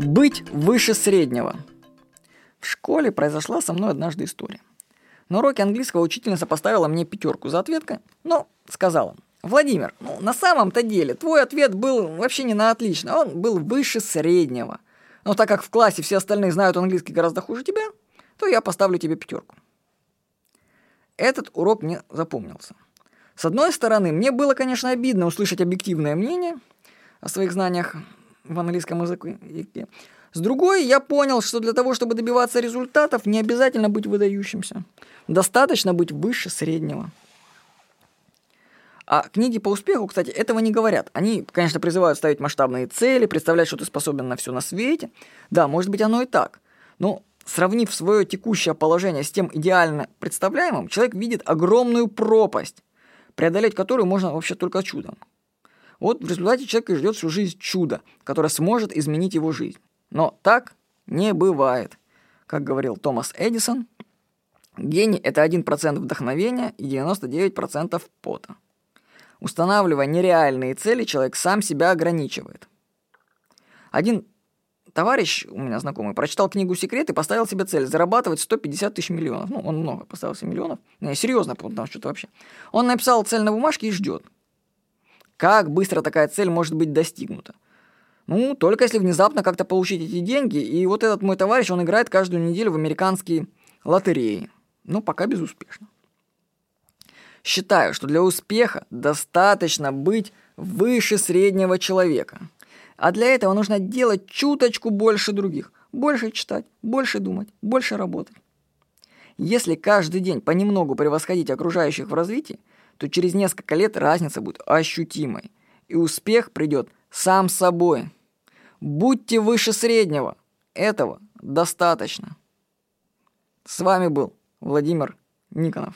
Быть выше среднего. В школе произошла со мной однажды история. На уроке английского учительница поставила мне пятерку за ответкой, но сказала, Владимир, ну, на самом-то деле твой ответ был вообще не на отлично, он был выше среднего. Но так как в классе все остальные знают английский гораздо хуже тебя, то я поставлю тебе пятерку. Этот урок мне запомнился. С одной стороны, мне было, конечно, обидно услышать объективное мнение о своих знаниях в английском языке. С другой, я понял, что для того, чтобы добиваться результатов, не обязательно быть выдающимся. Достаточно быть выше среднего. А книги по успеху, кстати, этого не говорят. Они, конечно, призывают ставить масштабные цели, представлять, что ты способен на все на свете. Да, может быть, оно и так. Но сравнив свое текущее положение с тем идеально представляемым, человек видит огромную пропасть, преодолеть которую можно вообще только чудом. Вот в результате человека ждет всю жизнь чудо, которое сможет изменить его жизнь. Но так не бывает. Как говорил Томас Эдисон, гений – это 1% вдохновения и 99% пота. Устанавливая нереальные цели, человек сам себя ограничивает. Один товарищ у меня знакомый прочитал книгу «Секрет» и поставил себе цель зарабатывать 150 тысяч миллионов. Ну, он много поставил себе миллионов. Не, серьезно, потому что вообще. Он написал цель на бумажке и ждет. Как быстро такая цель может быть достигнута? Ну, только если внезапно как-то получить эти деньги. И вот этот мой товарищ, он играет каждую неделю в американские лотереи. Но пока безуспешно. Считаю, что для успеха достаточно быть выше среднего человека. А для этого нужно делать чуточку больше других. Больше читать, больше думать, больше работать. Если каждый день понемногу превосходить окружающих в развитии, то через несколько лет разница будет ощутимой. И успех придет сам собой. Будьте выше среднего. Этого достаточно. С вами был Владимир Никонов.